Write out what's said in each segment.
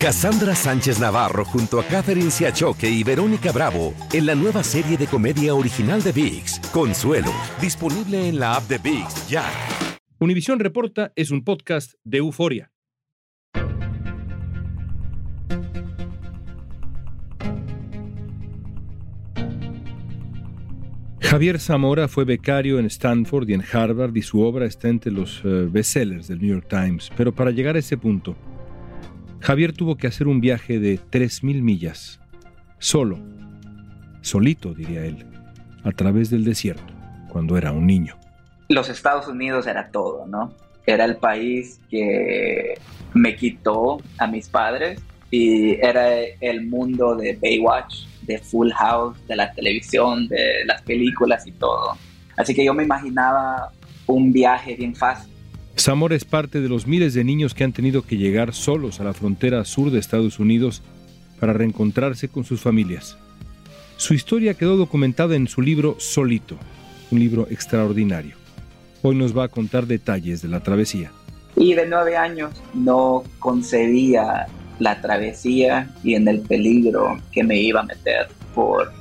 Cassandra Sánchez Navarro junto a Catherine Siachoque y Verónica Bravo en la nueva serie de comedia original de VIX, Consuelo, disponible en la app de VIX ya. Univisión Reporta es un podcast de euforia. Javier Zamora fue becario en Stanford y en Harvard y su obra está entre los eh, bestsellers del New York Times. Pero para llegar a ese punto, Javier tuvo que hacer un viaje de 3.000 millas, solo, solito, diría él, a través del desierto, cuando era un niño. Los Estados Unidos era todo, ¿no? Era el país que me quitó a mis padres y era el mundo de Baywatch, de Full House, de la televisión, de las películas y todo. Así que yo me imaginaba un viaje bien fácil Zamora es parte de los miles de niños que han tenido que llegar solos a la frontera sur de Estados Unidos para reencontrarse con sus familias. Su historia quedó documentada en su libro Solito, un libro extraordinario. Hoy nos va a contar detalles de la travesía. Y de nueve años no concebía la travesía y en el peligro que me iba a meter por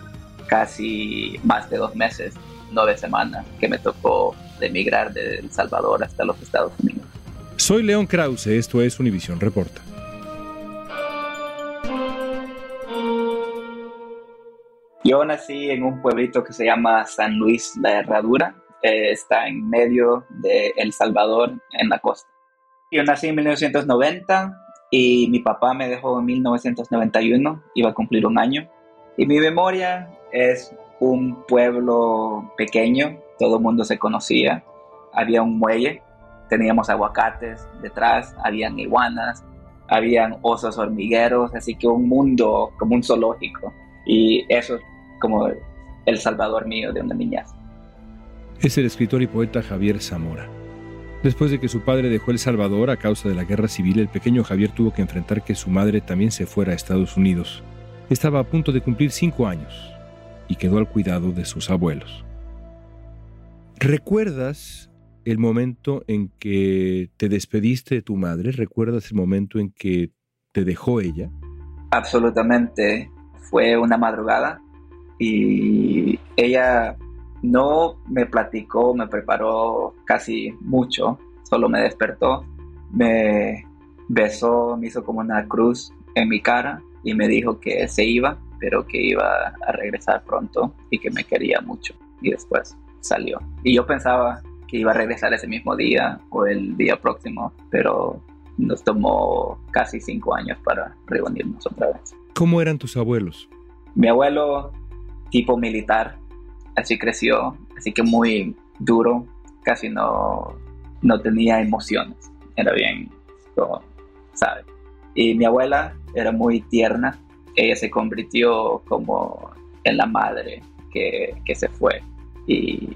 casi más de dos meses, nueve semanas, que me tocó de emigrar de El Salvador hasta los Estados Unidos. Soy León Krause, esto es Univisión Reporta. Yo nací en un pueblito que se llama San Luis La Herradura, eh, está en medio de El Salvador, en la costa. Yo nací en 1990 y mi papá me dejó en 1991, iba a cumplir un año. Y mi memoria es un pueblo pequeño todo el mundo se conocía. Había un muelle, teníamos aguacates detrás, habían iguanas, habían osos hormigueros, así que un mundo como un zoológico. Y eso es como el salvador mío de una niñez. Es el escritor y poeta Javier Zamora. Después de que su padre dejó El Salvador a causa de la guerra civil, el pequeño Javier tuvo que enfrentar que su madre también se fuera a Estados Unidos. Estaba a punto de cumplir cinco años y quedó al cuidado de sus abuelos. ¿Recuerdas el momento en que te despediste de tu madre? ¿Recuerdas el momento en que te dejó ella? Absolutamente. Fue una madrugada y ella no me platicó, me preparó casi mucho, solo me despertó, me besó, me hizo como una cruz en mi cara y me dijo que se iba, pero que iba a regresar pronto y que me quería mucho. Y después salió. Y yo pensaba que iba a regresar ese mismo día o el día próximo, pero nos tomó casi cinco años para reunirnos otra vez. ¿Cómo eran tus abuelos? Mi abuelo, tipo militar, así creció, así que muy duro, casi no, no tenía emociones, era bien, ¿sabes? Y mi abuela era muy tierna, ella se convirtió como en la madre que, que se fue y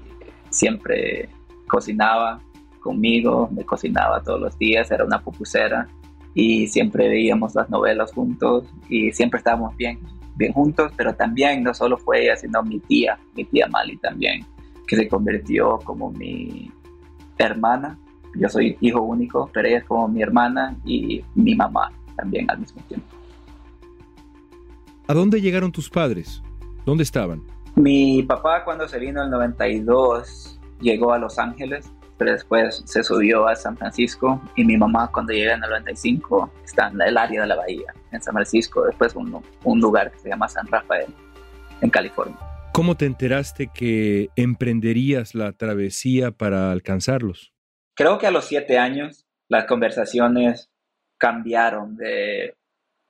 siempre cocinaba conmigo, me cocinaba todos los días, era una pupusera y siempre veíamos las novelas juntos y siempre estábamos bien, bien juntos, pero también no solo fue ella, sino mi tía, mi tía Mali también, que se convirtió como mi hermana. Yo soy hijo único, pero ella es como mi hermana y mi mamá también al mismo tiempo. ¿A dónde llegaron tus padres? ¿Dónde estaban? Mi papá cuando se vino en el 92 llegó a Los Ángeles, pero después se subió a San Francisco y mi mamá cuando llega en el 95 está en el área de la bahía, en San Francisco, después un, un lugar que se llama San Rafael, en California. ¿Cómo te enteraste que emprenderías la travesía para alcanzarlos? Creo que a los siete años las conversaciones cambiaron de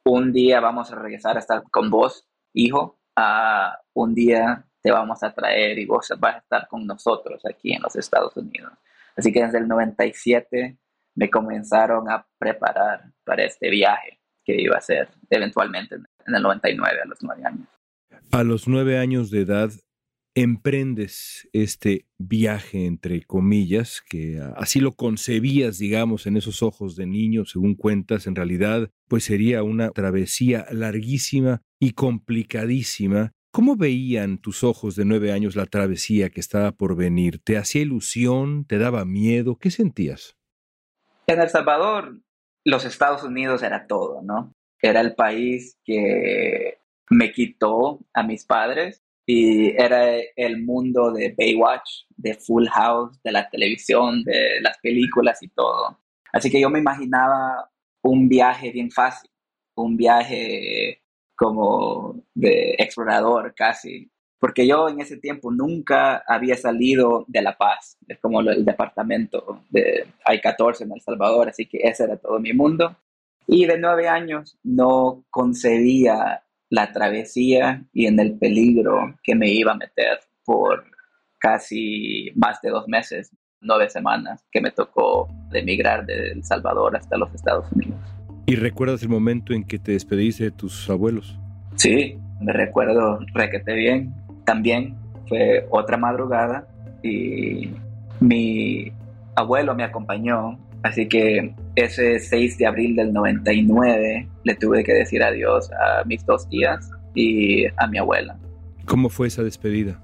un día vamos a regresar a estar con vos, hijo, a un día te vamos a traer y vos vas a estar con nosotros aquí en los Estados Unidos. Así que desde el 97 me comenzaron a preparar para este viaje que iba a ser eventualmente en el 99 a los nueve años. A los nueve años de edad emprendes este viaje, entre comillas, que así lo concebías, digamos, en esos ojos de niño, según cuentas, en realidad, pues sería una travesía larguísima y complicadísima. ¿Cómo veían tus ojos de nueve años la travesía que estaba por venir? ¿Te hacía ilusión? ¿Te daba miedo? ¿Qué sentías? En El Salvador, los Estados Unidos era todo, ¿no? era el país que me quitó a mis padres y era el mundo de Baywatch, de Full House, de la televisión, de las películas y todo. Así que yo me imaginaba un viaje bien fácil, un viaje como de explorador casi, porque yo en ese tiempo nunca había salido de La Paz, es como el departamento de Hay 14 en El Salvador, así que ese era todo mi mundo. Y de nueve años no concebía la travesía y en el peligro que me iba a meter por casi más de dos meses, nueve semanas, que me tocó emigrar de El Salvador hasta los Estados Unidos. ¿Y recuerdas el momento en que te despediste de tus abuelos? Sí, me recuerdo requete bien. También fue otra madrugada y mi abuelo me acompañó Así que ese 6 de abril del 99 le tuve que decir adiós a mis dos tías y a mi abuela. ¿Cómo fue esa despedida?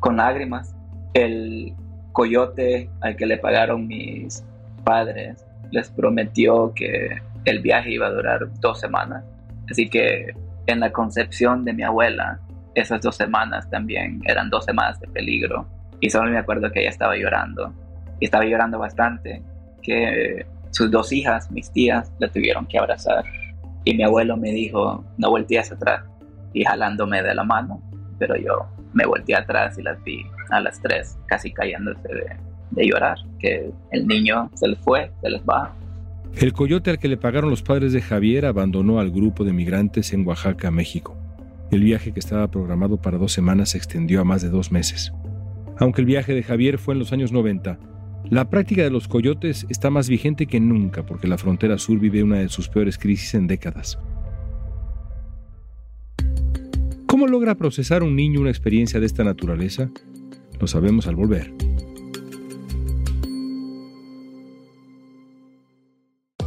Con lágrimas. El coyote al que le pagaron mis padres les prometió que el viaje iba a durar dos semanas. Así que en la concepción de mi abuela, esas dos semanas también eran dos semanas de peligro. Y solo me acuerdo que ella estaba llorando. Y estaba llorando bastante que sus dos hijas, mis tías, la tuvieron que abrazar. Y mi abuelo me dijo, no voltees atrás, y jalándome de la mano, pero yo me volteé atrás y las vi a las tres casi cayéndose de, de llorar, que el niño se les fue, se les va. El coyote al que le pagaron los padres de Javier abandonó al grupo de migrantes en Oaxaca, México. El viaje que estaba programado para dos semanas se extendió a más de dos meses. Aunque el viaje de Javier fue en los años 90, la práctica de los coyotes está más vigente que nunca porque la frontera sur vive una de sus peores crisis en décadas. ¿Cómo logra procesar un niño una experiencia de esta naturaleza? Lo sabemos al volver.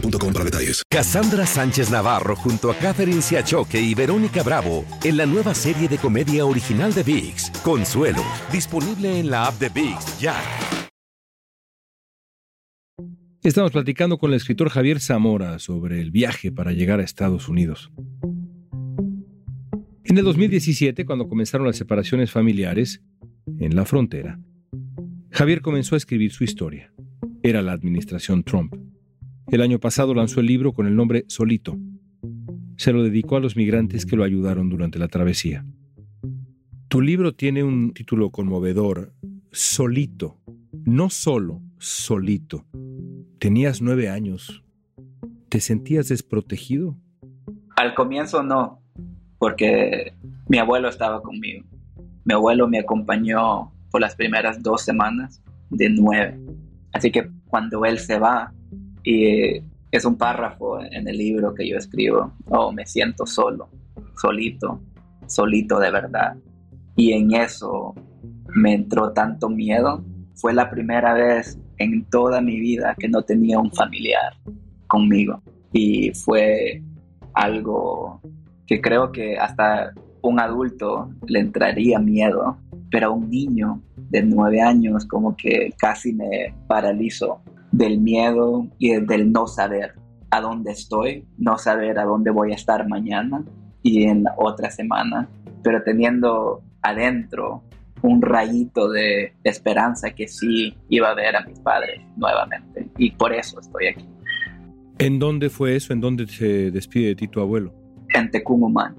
para detalles. Cassandra Sánchez Navarro junto a Catherine Siachoque y Verónica Bravo en la nueva serie de comedia original de VIX, Consuelo, disponible en la app de VIX ya. Estamos platicando con el escritor Javier Zamora sobre el viaje para llegar a Estados Unidos. En el 2017, cuando comenzaron las separaciones familiares en la frontera, Javier comenzó a escribir su historia. Era la administración Trump. El año pasado lanzó el libro con el nombre Solito. Se lo dedicó a los migrantes que lo ayudaron durante la travesía. Tu libro tiene un título conmovedor, Solito. No solo, solito. Tenías nueve años. ¿Te sentías desprotegido? Al comienzo no, porque mi abuelo estaba conmigo. Mi abuelo me acompañó por las primeras dos semanas de nueve. Así que cuando él se va, y es un párrafo en el libro que yo escribo. Oh, me siento solo, solito, solito de verdad. Y en eso me entró tanto miedo. Fue la primera vez en toda mi vida que no tenía un familiar conmigo. Y fue algo que creo que hasta un adulto le entraría miedo, pero a un niño de nueve años como que casi me paralizó del miedo y del no saber a dónde estoy, no saber a dónde voy a estar mañana y en otra semana, pero teniendo adentro un rayito de esperanza que sí iba a ver a mis padres nuevamente y por eso estoy aquí. ¿En dónde fue eso? ¿En dónde se despide de ti tu abuelo? En Tecumumán,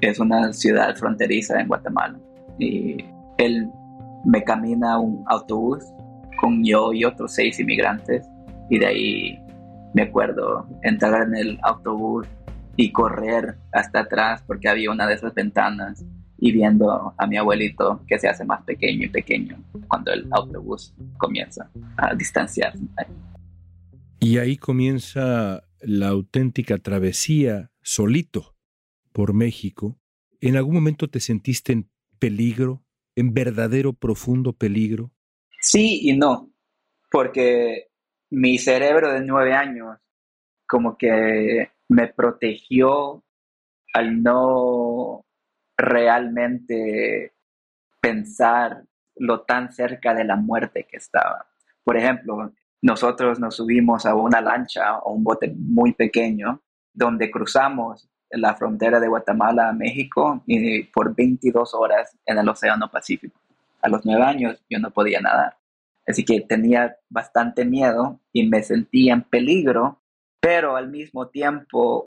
que es una ciudad fronteriza en Guatemala. Y él me camina un autobús con yo y otros seis inmigrantes. Y de ahí me acuerdo entrar en el autobús y correr hasta atrás porque había una de esas ventanas y viendo a mi abuelito que se hace más pequeño y pequeño cuando el autobús comienza a distanciarse. Y ahí comienza la auténtica travesía solito por México, ¿en algún momento te sentiste en peligro, en verdadero profundo peligro? Sí y no, porque mi cerebro de nueve años como que me protegió al no realmente pensar lo tan cerca de la muerte que estaba. Por ejemplo, nosotros nos subimos a una lancha o un bote muy pequeño donde cruzamos la frontera de Guatemala a México y por 22 horas en el Océano Pacífico. A los nueve años yo no podía nadar. Así que tenía bastante miedo y me sentía en peligro, pero al mismo tiempo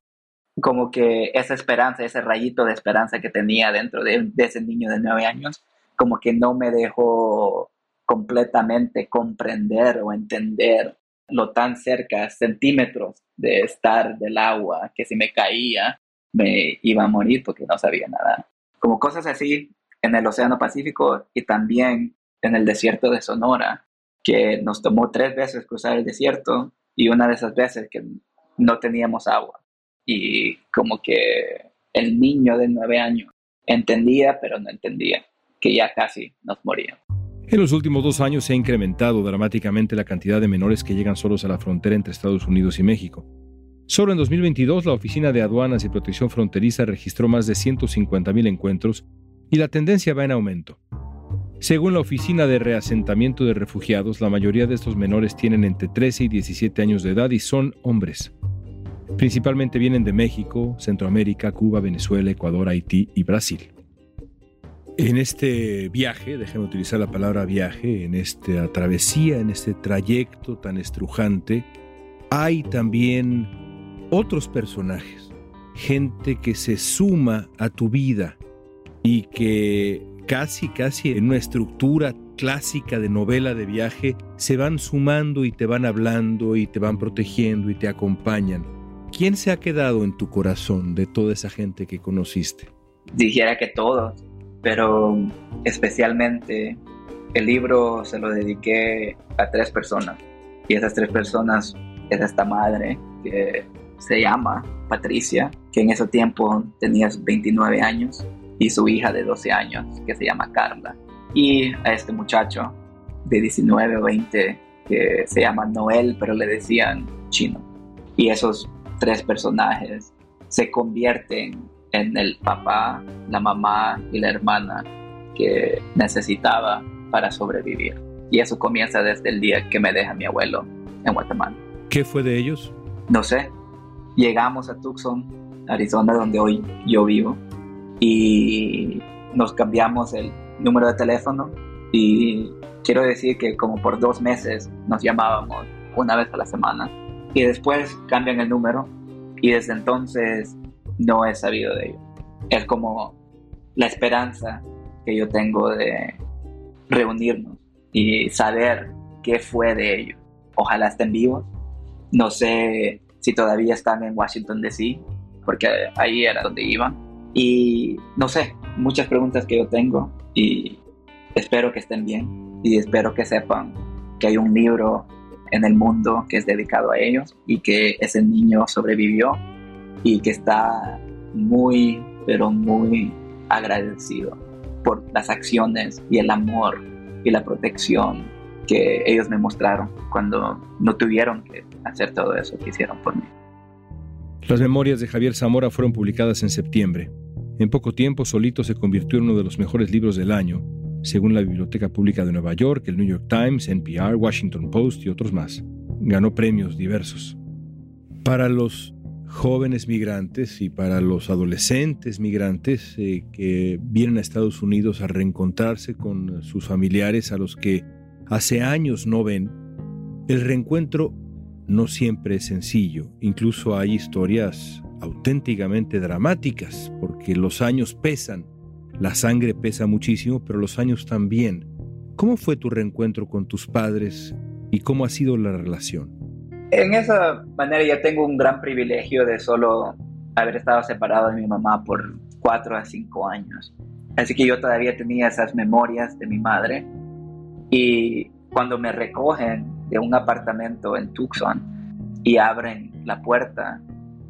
como que esa esperanza, ese rayito de esperanza que tenía dentro de, ese niño de nueve años, como que no me dejó completamente comprender o entender lo tan cerca, centímetros de estar del agua, que si me caía me iba a morir porque no sabía nada. Como cosas así en el Océano Pacífico y también en el desierto de Sonora, que nos tomó tres veces cruzar el desierto y una de esas veces que no teníamos agua. Y como que el niño de nueve años entendía, pero no entendía, que ya casi nos moríamos. En los últimos dos años se ha incrementado dramáticamente la cantidad de menores que llegan solos a la frontera entre Estados Unidos y México. Solo en 2022 la Oficina de Aduanas y Protección Fronteriza registró más de 150.000 encuentros y la tendencia va en aumento. Según la Oficina de Reasentamiento de Refugiados, la mayoría de estos menores tienen entre 13 y 17 años de edad y son hombres. Principalmente vienen de México, Centroamérica, Cuba, Venezuela, Ecuador, Haití y Brasil. En este viaje, déjenme utilizar la palabra viaje, en esta travesía, en este trayecto tan estrujante, hay también otros personajes, gente que se suma a tu vida y que casi, casi en una estructura clásica de novela de viaje se van sumando y te van hablando y te van protegiendo y te acompañan. ¿Quién se ha quedado en tu corazón de toda esa gente que conociste? Dijera que todos pero especialmente el libro se lo dediqué a tres personas y esas tres personas es esta madre que se llama Patricia, que en ese tiempo tenía 29 años y su hija de 12 años que se llama Carla y a este muchacho de 19 o 20 que se llama Noel pero le decían chino y esos tres personajes se convierten en el papá, la mamá y la hermana que necesitaba para sobrevivir. Y eso comienza desde el día que me deja mi abuelo en Guatemala. ¿Qué fue de ellos? No sé. Llegamos a Tucson, Arizona, donde hoy yo vivo, y nos cambiamos el número de teléfono y quiero decir que como por dos meses nos llamábamos una vez a la semana y después cambian el número y desde entonces no he sabido de ellos. Es como la esperanza que yo tengo de reunirnos y saber qué fue de ellos. Ojalá estén vivos. No sé si todavía están en Washington, D.C., porque ahí era donde iban. Y no sé, muchas preguntas que yo tengo y espero que estén bien y espero que sepan que hay un libro en el mundo que es dedicado a ellos y que ese niño sobrevivió y que está muy, pero muy agradecido por las acciones y el amor y la protección que ellos me mostraron cuando no tuvieron que hacer todo eso que hicieron por mí. Las memorias de Javier Zamora fueron publicadas en septiembre. En poco tiempo, Solito se convirtió en uno de los mejores libros del año, según la Biblioteca Pública de Nueva York, el New York Times, NPR, Washington Post y otros más. Ganó premios diversos. Para los jóvenes migrantes y para los adolescentes migrantes eh, que vienen a Estados Unidos a reencontrarse con sus familiares a los que hace años no ven, el reencuentro no siempre es sencillo. Incluso hay historias auténticamente dramáticas porque los años pesan. La sangre pesa muchísimo, pero los años también. ¿Cómo fue tu reencuentro con tus padres y cómo ha sido la relación? En esa manera ya tengo un gran privilegio de solo haber estado separado de mi mamá por cuatro a cinco años. Así que yo todavía tenía esas memorias de mi madre. Y cuando me recogen de un apartamento en Tucson y abren la puerta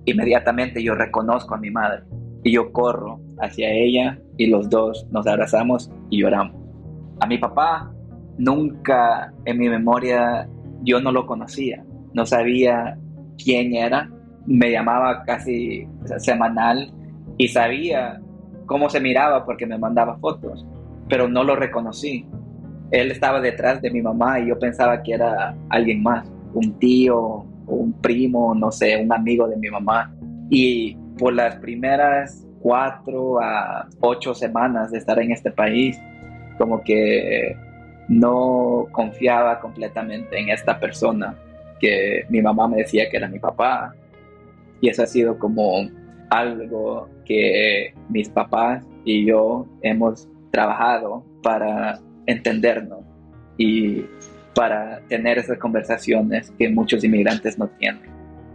inmediatamente yo reconozco a mi madre y yo corro hacia ella y los dos nos abrazamos y lloramos. A mi papá nunca en mi memoria yo no lo conocía, no sabía quién era, me llamaba casi semanal y sabía cómo se miraba porque me mandaba fotos, pero no lo reconocí. Él estaba detrás de mi mamá y yo pensaba que era alguien más, un tío un primo, no sé, un amigo de mi mamá. Y por las primeras cuatro a ocho semanas de estar en este país, como que no confiaba completamente en esta persona que mi mamá me decía que era mi papá. Y eso ha sido como algo que mis papás y yo hemos trabajado para entendernos y para tener esas conversaciones que muchos inmigrantes no tienen,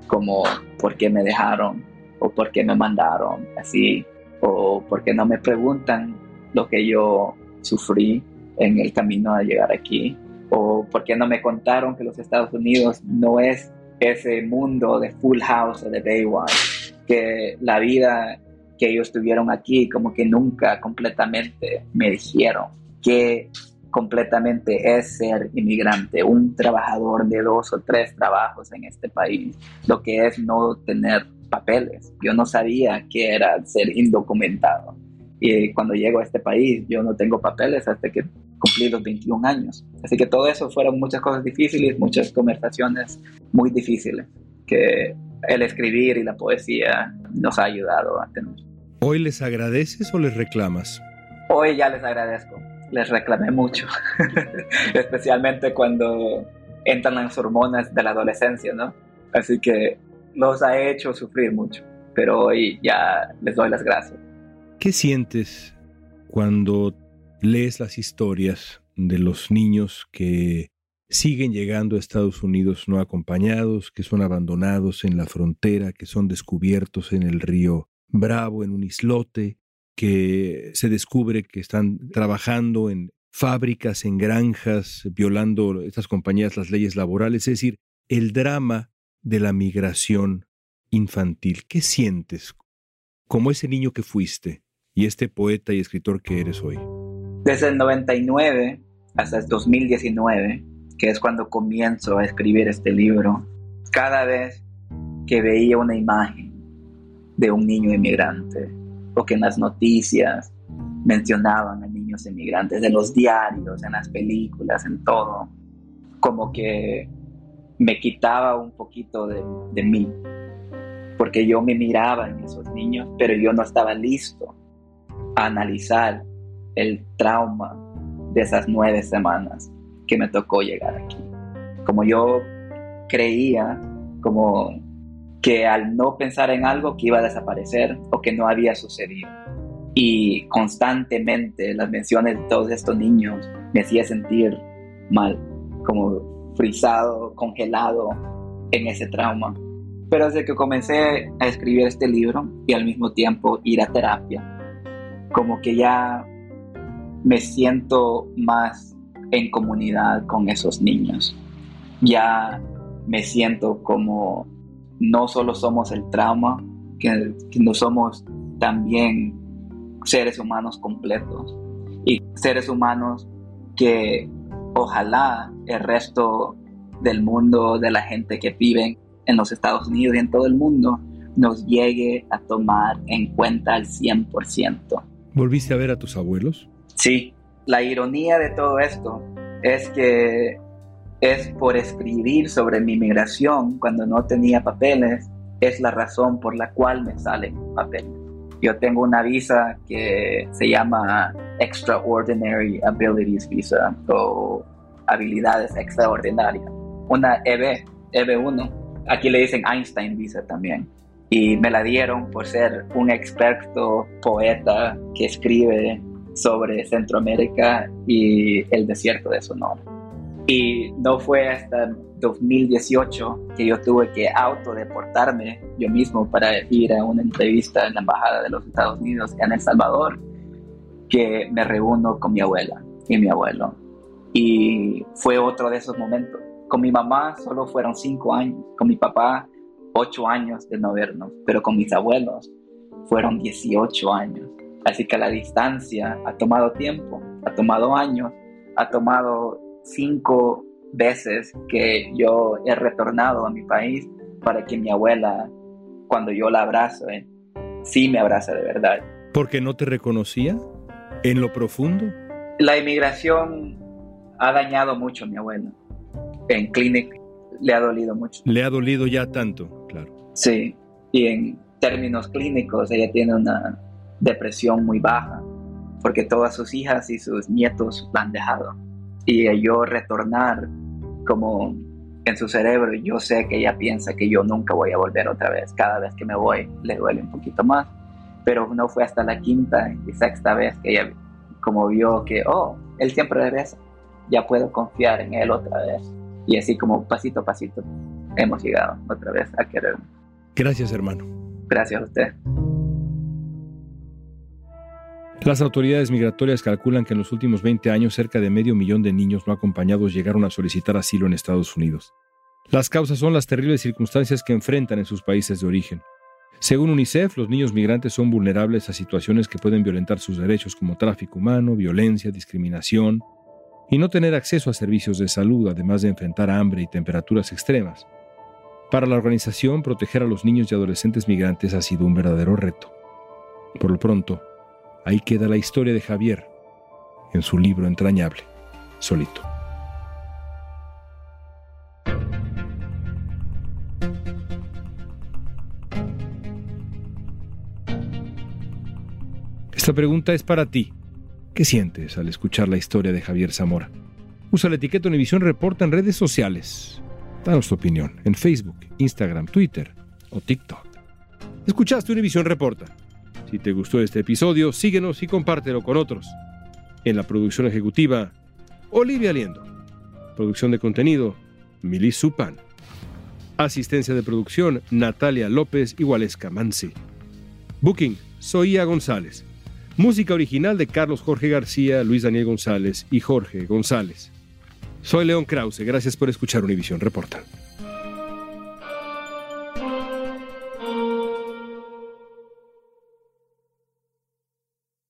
como por qué me dejaron o por qué me mandaron así, o por qué no me preguntan lo que yo sufrí en el camino a llegar aquí, o por qué no me contaron que los Estados Unidos no es ese mundo de Full House o de Baywatch, que la vida que ellos tuvieron aquí como que nunca completamente me dijeron que completamente es ser inmigrante, un trabajador de dos o tres trabajos en este país, lo que es no tener papeles. Yo no sabía qué era ser indocumentado. Y cuando llego a este país, yo no tengo papeles hasta que cumplí los 21 años. Así que todo eso fueron muchas cosas difíciles, muchas conversaciones muy difíciles que el escribir y la poesía nos ha ayudado a tener. ¿Hoy les agradeces o les reclamas? Hoy ya les agradezco. Les reclamé mucho, especialmente cuando entran las hormonas de la adolescencia, ¿no? Así que los ha hecho sufrir mucho, pero hoy ya les doy las gracias. ¿Qué sientes cuando lees las historias de los niños que siguen llegando a Estados Unidos no acompañados, que son abandonados en la frontera, que son descubiertos en el río Bravo, en un islote, que se descubre que están trabajando en fábricas, en granjas, violando estas compañías las leyes laborales, es decir, el drama de la migración infantil. ¿Qué sientes como ese niño que fuiste y este poeta y escritor que eres hoy? Desde el 99 hasta el 2019, que es cuando comienzo a escribir este libro, cada vez que veía una imagen de un niño inmigrante, o que en las noticias mencionaban a niños inmigrantes, en los diarios, en las películas, en todo, como que me quitaba un poquito de, de mí, porque yo me miraba en esos niños, pero yo no estaba listo a analizar el trauma de esas nueve semanas que me tocó llegar aquí. Como yo creía, como que al no pensar en algo que iba a desaparecer o que no había sucedido. Y constantemente las menciones de todos estos niños me hacía sentir mal, como frisado, congelado en ese trauma. Pero desde que comencé a escribir este libro y al mismo tiempo ir a terapia, como que ya me siento más en comunidad con esos niños. Ya me siento como no solo somos el trauma, que, no somos también seres humanos completos y seres humanos que ojalá el resto del mundo, de la gente que vive en los Estados Unidos y en todo el mundo, nos llegue a tomar en cuenta al 100%. ¿Volviste a ver a tus abuelos? Sí, la ironía de todo esto es que es por escribir sobre mi migración cuando no tenía papeles, es la razón por la cual me salen papeles. Yo tengo una visa que se llama Extraordinary Abilities Visa o habilidades extraordinarias. Una EB, EB1. Aquí le dicen Einstein Visa también. Y me la dieron por ser un experto poeta que escribe sobre Centroamérica y el desierto de Sonora. Y no fue hasta 2018 que yo tuve que autodeportarme yo mismo para ir a una entrevista en la Embajada de los Estados Unidos en El Salvador, que me reúno con mi abuela y mi abuelo. Y fue otro de esos momentos. Con mi mamá solo fueron cinco años, con mi papá ocho años de no vernos, pero con mis abuelos fueron 18 años. Así que la distancia ha tomado tiempo, ha tomado años, ha tomado cinco veces que yo he retornado a mi país para que mi abuela, cuando yo la abrazo, eh, sí me abraza de verdad. ¿Porque no te reconocía en lo profundo? La inmigración ha dañado mucho a mi abuela. En Clinic le ha dolido mucho. Le ha dolido ya tanto, claro. Sí, y en términos clínicos ella tiene una depresión muy baja porque todas sus hijas y sus nietos la han dejado. Y yo retornar como en su cerebro, yo sé que ella piensa que yo nunca voy a volver otra vez. Cada vez que me voy le duele un poquito más. Pero no fue hasta la quinta y sexta vez que ella como vio que, oh, él siempre regresa. Ya puedo confiar en él otra vez. Y así como pasito a pasito hemos llegado otra vez a quererme. Gracias, hermano. Gracias a usted. Las autoridades migratorias calculan que en los últimos 20 años cerca de medio millón de niños no acompañados llegaron a solicitar asilo en Estados Unidos. Las causas son las terribles circunstancias que enfrentan en sus países de origen. Según UNICEF, los niños migrantes son vulnerables a situaciones que pueden violentar sus derechos como tráfico humano, violencia, discriminación y no tener acceso a servicios de salud, además de enfrentar hambre y temperaturas extremas. Para la organización, proteger a los niños y adolescentes migrantes ha sido un verdadero reto. Por lo pronto, Ahí queda la historia de Javier en su libro entrañable, solito. Esta pregunta es para ti. ¿Qué sientes al escuchar la historia de Javier Zamora? Usa la etiqueta Univisión Reporta en redes sociales. Danos tu opinión en Facebook, Instagram, Twitter o TikTok. Escuchaste Univisión Reporta. Si te gustó este episodio, síguenos y compártelo con otros. En la producción ejecutiva, Olivia Liendo. Producción de contenido, Milis Supan. Asistencia de producción, Natalia López y Waleska Mansi. Booking, Soía González. Música original de Carlos Jorge García, Luis Daniel González y Jorge González. Soy León Krause, gracias por escuchar Univisión Reporta.